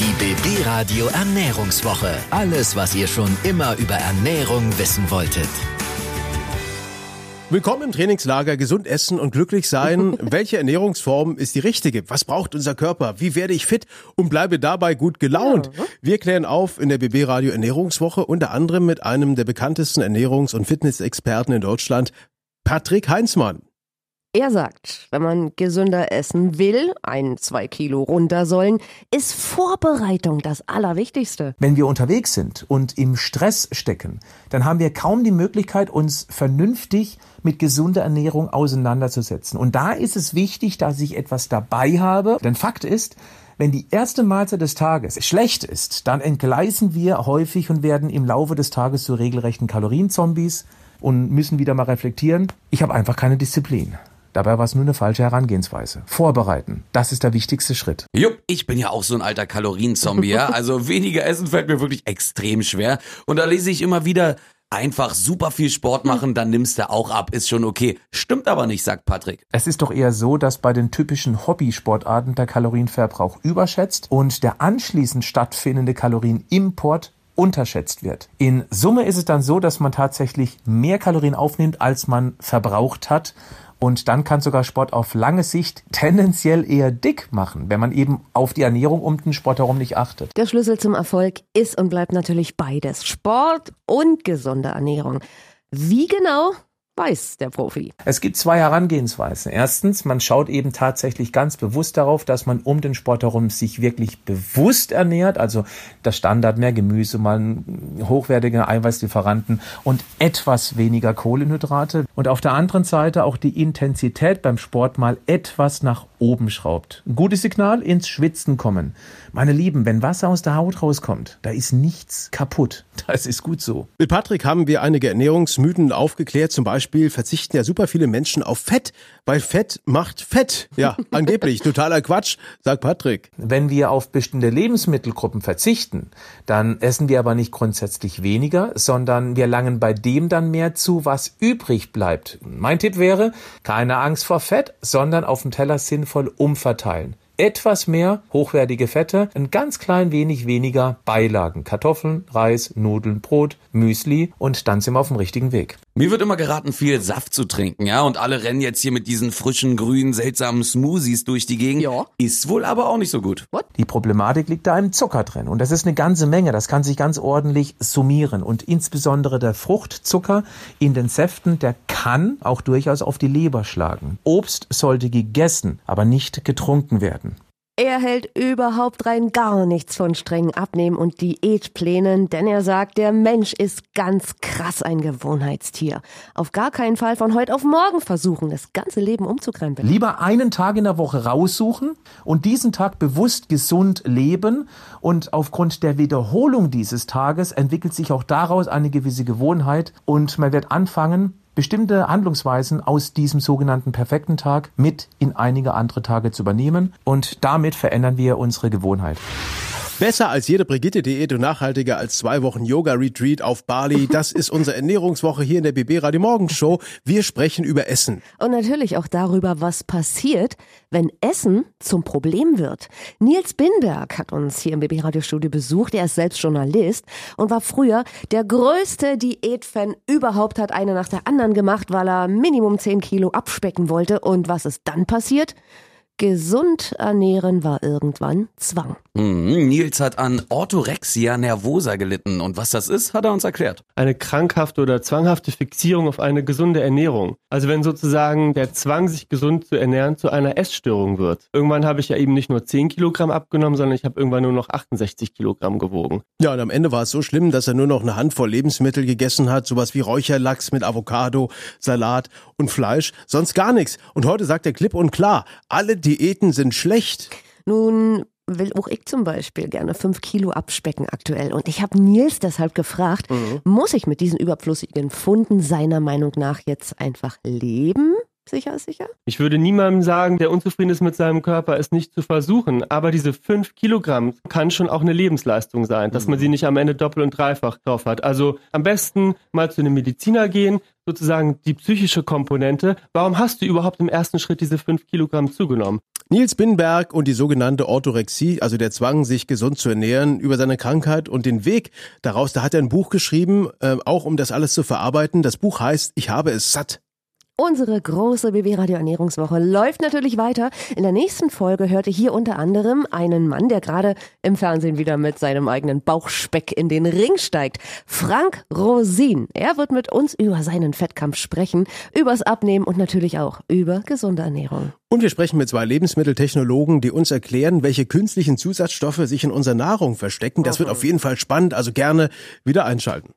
Die BB Radio Ernährungswoche. Alles, was ihr schon immer über Ernährung wissen wolltet. Willkommen im Trainingslager. Gesund essen und glücklich sein. Welche Ernährungsform ist die richtige? Was braucht unser Körper? Wie werde ich fit und bleibe dabei gut gelaunt? Wir klären auf in der BB Radio Ernährungswoche unter anderem mit einem der bekanntesten Ernährungs- und Fitnessexperten in Deutschland, Patrick Heinzmann. Er sagt, wenn man gesünder essen will, ein, zwei Kilo runter sollen, ist Vorbereitung das Allerwichtigste. Wenn wir unterwegs sind und im Stress stecken, dann haben wir kaum die Möglichkeit, uns vernünftig mit gesunder Ernährung auseinanderzusetzen. Und da ist es wichtig, dass ich etwas dabei habe. Denn Fakt ist, wenn die erste Mahlzeit des Tages schlecht ist, dann entgleisen wir häufig und werden im Laufe des Tages zu regelrechten Kalorienzombies und müssen wieder mal reflektieren. Ich habe einfach keine Disziplin. Dabei war es nur eine falsche Herangehensweise. Vorbereiten, das ist der wichtigste Schritt. Jupp, ich bin ja auch so ein alter Kalorienzombie, ja. Also weniger essen fällt mir wirklich extrem schwer. Und da lese ich immer wieder, einfach super viel Sport machen, dann nimmst du auch ab, ist schon okay. Stimmt aber nicht, sagt Patrick. Es ist doch eher so, dass bei den typischen Hobbysportarten der Kalorienverbrauch überschätzt und der anschließend stattfindende Kalorienimport unterschätzt wird. In Summe ist es dann so, dass man tatsächlich mehr Kalorien aufnimmt, als man verbraucht hat. Und dann kann sogar Sport auf lange Sicht tendenziell eher dick machen, wenn man eben auf die Ernährung um den Sport herum nicht achtet. Der Schlüssel zum Erfolg ist und bleibt natürlich beides. Sport und gesunde Ernährung. Wie genau? Weiß der Profi. Es gibt zwei Herangehensweisen. Erstens, man schaut eben tatsächlich ganz bewusst darauf, dass man um den Sport herum sich wirklich bewusst ernährt, also das Standard mehr Gemüse, mal hochwertige Eiweißlieferanten und etwas weniger Kohlenhydrate. Und auf der anderen Seite auch die Intensität beim Sport mal etwas nach oben schraubt. Ein gutes Signal ins Schwitzen kommen. Meine Lieben, wenn Wasser aus der Haut rauskommt, da ist nichts kaputt. Das ist gut so. Mit Patrick haben wir einige Ernährungsmythen aufgeklärt. Zum Beispiel verzichten ja super viele Menschen auf Fett, weil Fett macht Fett. Ja, angeblich. Totaler Quatsch, sagt Patrick. Wenn wir auf bestimmte Lebensmittelgruppen verzichten, dann essen wir aber nicht grundsätzlich weniger, sondern wir langen bei dem dann mehr zu, was übrig bleibt. Mein Tipp wäre, keine Angst vor Fett, sondern auf dem Teller sinnvoll umverteilen etwas mehr hochwertige Fette, ein ganz klein wenig weniger Beilagen. Kartoffeln, Reis, Nudeln, Brot, Müsli und dann sind wir auf dem richtigen Weg. Mir wird immer geraten, viel Saft zu trinken, ja, und alle rennen jetzt hier mit diesen frischen, grünen, seltsamen Smoothies durch die Gegend. Ja. Ist wohl aber auch nicht so gut. What? Die Problematik liegt da im Zucker drin und das ist eine ganze Menge, das kann sich ganz ordentlich summieren und insbesondere der Fruchtzucker in den Säften, der kann auch durchaus auf die Leber schlagen. Obst sollte gegessen, aber nicht getrunken werden. Er hält überhaupt rein gar nichts von strengen Abnehmen und Diätplänen, denn er sagt, der Mensch ist ganz krass ein Gewohnheitstier. Auf gar keinen Fall von heute auf morgen versuchen, das ganze Leben umzukrempeln. Lieber einen Tag in der Woche raussuchen und diesen Tag bewusst gesund leben und aufgrund der Wiederholung dieses Tages entwickelt sich auch daraus eine gewisse Gewohnheit und man wird anfangen, bestimmte Handlungsweisen aus diesem sogenannten perfekten Tag mit in einige andere Tage zu übernehmen und damit verändern wir unsere Gewohnheit. Besser als jede Brigitte-Diät und nachhaltiger als zwei Wochen Yoga-Retreat auf Bali. Das ist unsere Ernährungswoche hier in der BB Radio Morgen Show. Wir sprechen über Essen. Und natürlich auch darüber, was passiert, wenn Essen zum Problem wird. Nils Binberg hat uns hier im BB Radio Studio besucht. Er ist selbst Journalist und war früher der größte Diätfan überhaupt, hat eine nach der anderen gemacht, weil er Minimum 10 Kilo abspecken wollte. Und was ist dann passiert? Gesund ernähren war irgendwann Zwang. Mhm, Nils hat an Orthorexia nervosa gelitten und was das ist, hat er uns erklärt. Eine krankhafte oder zwanghafte Fixierung auf eine gesunde Ernährung. Also wenn sozusagen der Zwang, sich gesund zu ernähren, zu einer Essstörung wird. Irgendwann habe ich ja eben nicht nur 10 Kilogramm abgenommen, sondern ich habe irgendwann nur noch 68 Kilogramm gewogen. Ja, und am Ende war es so schlimm, dass er nur noch eine Handvoll Lebensmittel gegessen hat, sowas wie Räucherlachs mit Avocado, Salat und Fleisch, sonst gar nichts. Und heute sagt er klipp und klar, alle Diäten sind schlecht. Nun will auch ich zum Beispiel gerne fünf Kilo abspecken aktuell. Und ich habe Nils deshalb gefragt, muss ich mit diesen überflüssigen Funden seiner Meinung nach jetzt einfach leben? Sicher ist sicher? Ich würde niemandem sagen, der unzufrieden ist mit seinem Körper, es nicht zu versuchen. Aber diese fünf Kilogramm kann schon auch eine Lebensleistung sein, dass man sie nicht am Ende doppelt und dreifach drauf hat. Also am besten mal zu einem Mediziner gehen, sozusagen die psychische Komponente. Warum hast du überhaupt im ersten Schritt diese fünf Kilogramm zugenommen? Nils Binberg und die sogenannte Orthorexie, also der Zwang, sich gesund zu ernähren, über seine Krankheit und den Weg daraus, da hat er ein Buch geschrieben, äh, auch um das alles zu verarbeiten. Das Buch heißt Ich habe es satt. Unsere große BB Radio Ernährungswoche läuft natürlich weiter. In der nächsten Folge hörte hier unter anderem einen Mann, der gerade im Fernsehen wieder mit seinem eigenen Bauchspeck in den Ring steigt. Frank Rosin. Er wird mit uns über seinen Fettkampf sprechen, übers Abnehmen und natürlich auch über gesunde Ernährung. Und wir sprechen mit zwei Lebensmitteltechnologen, die uns erklären, welche künstlichen Zusatzstoffe sich in unserer Nahrung verstecken. Das wird auf jeden Fall spannend, also gerne wieder einschalten.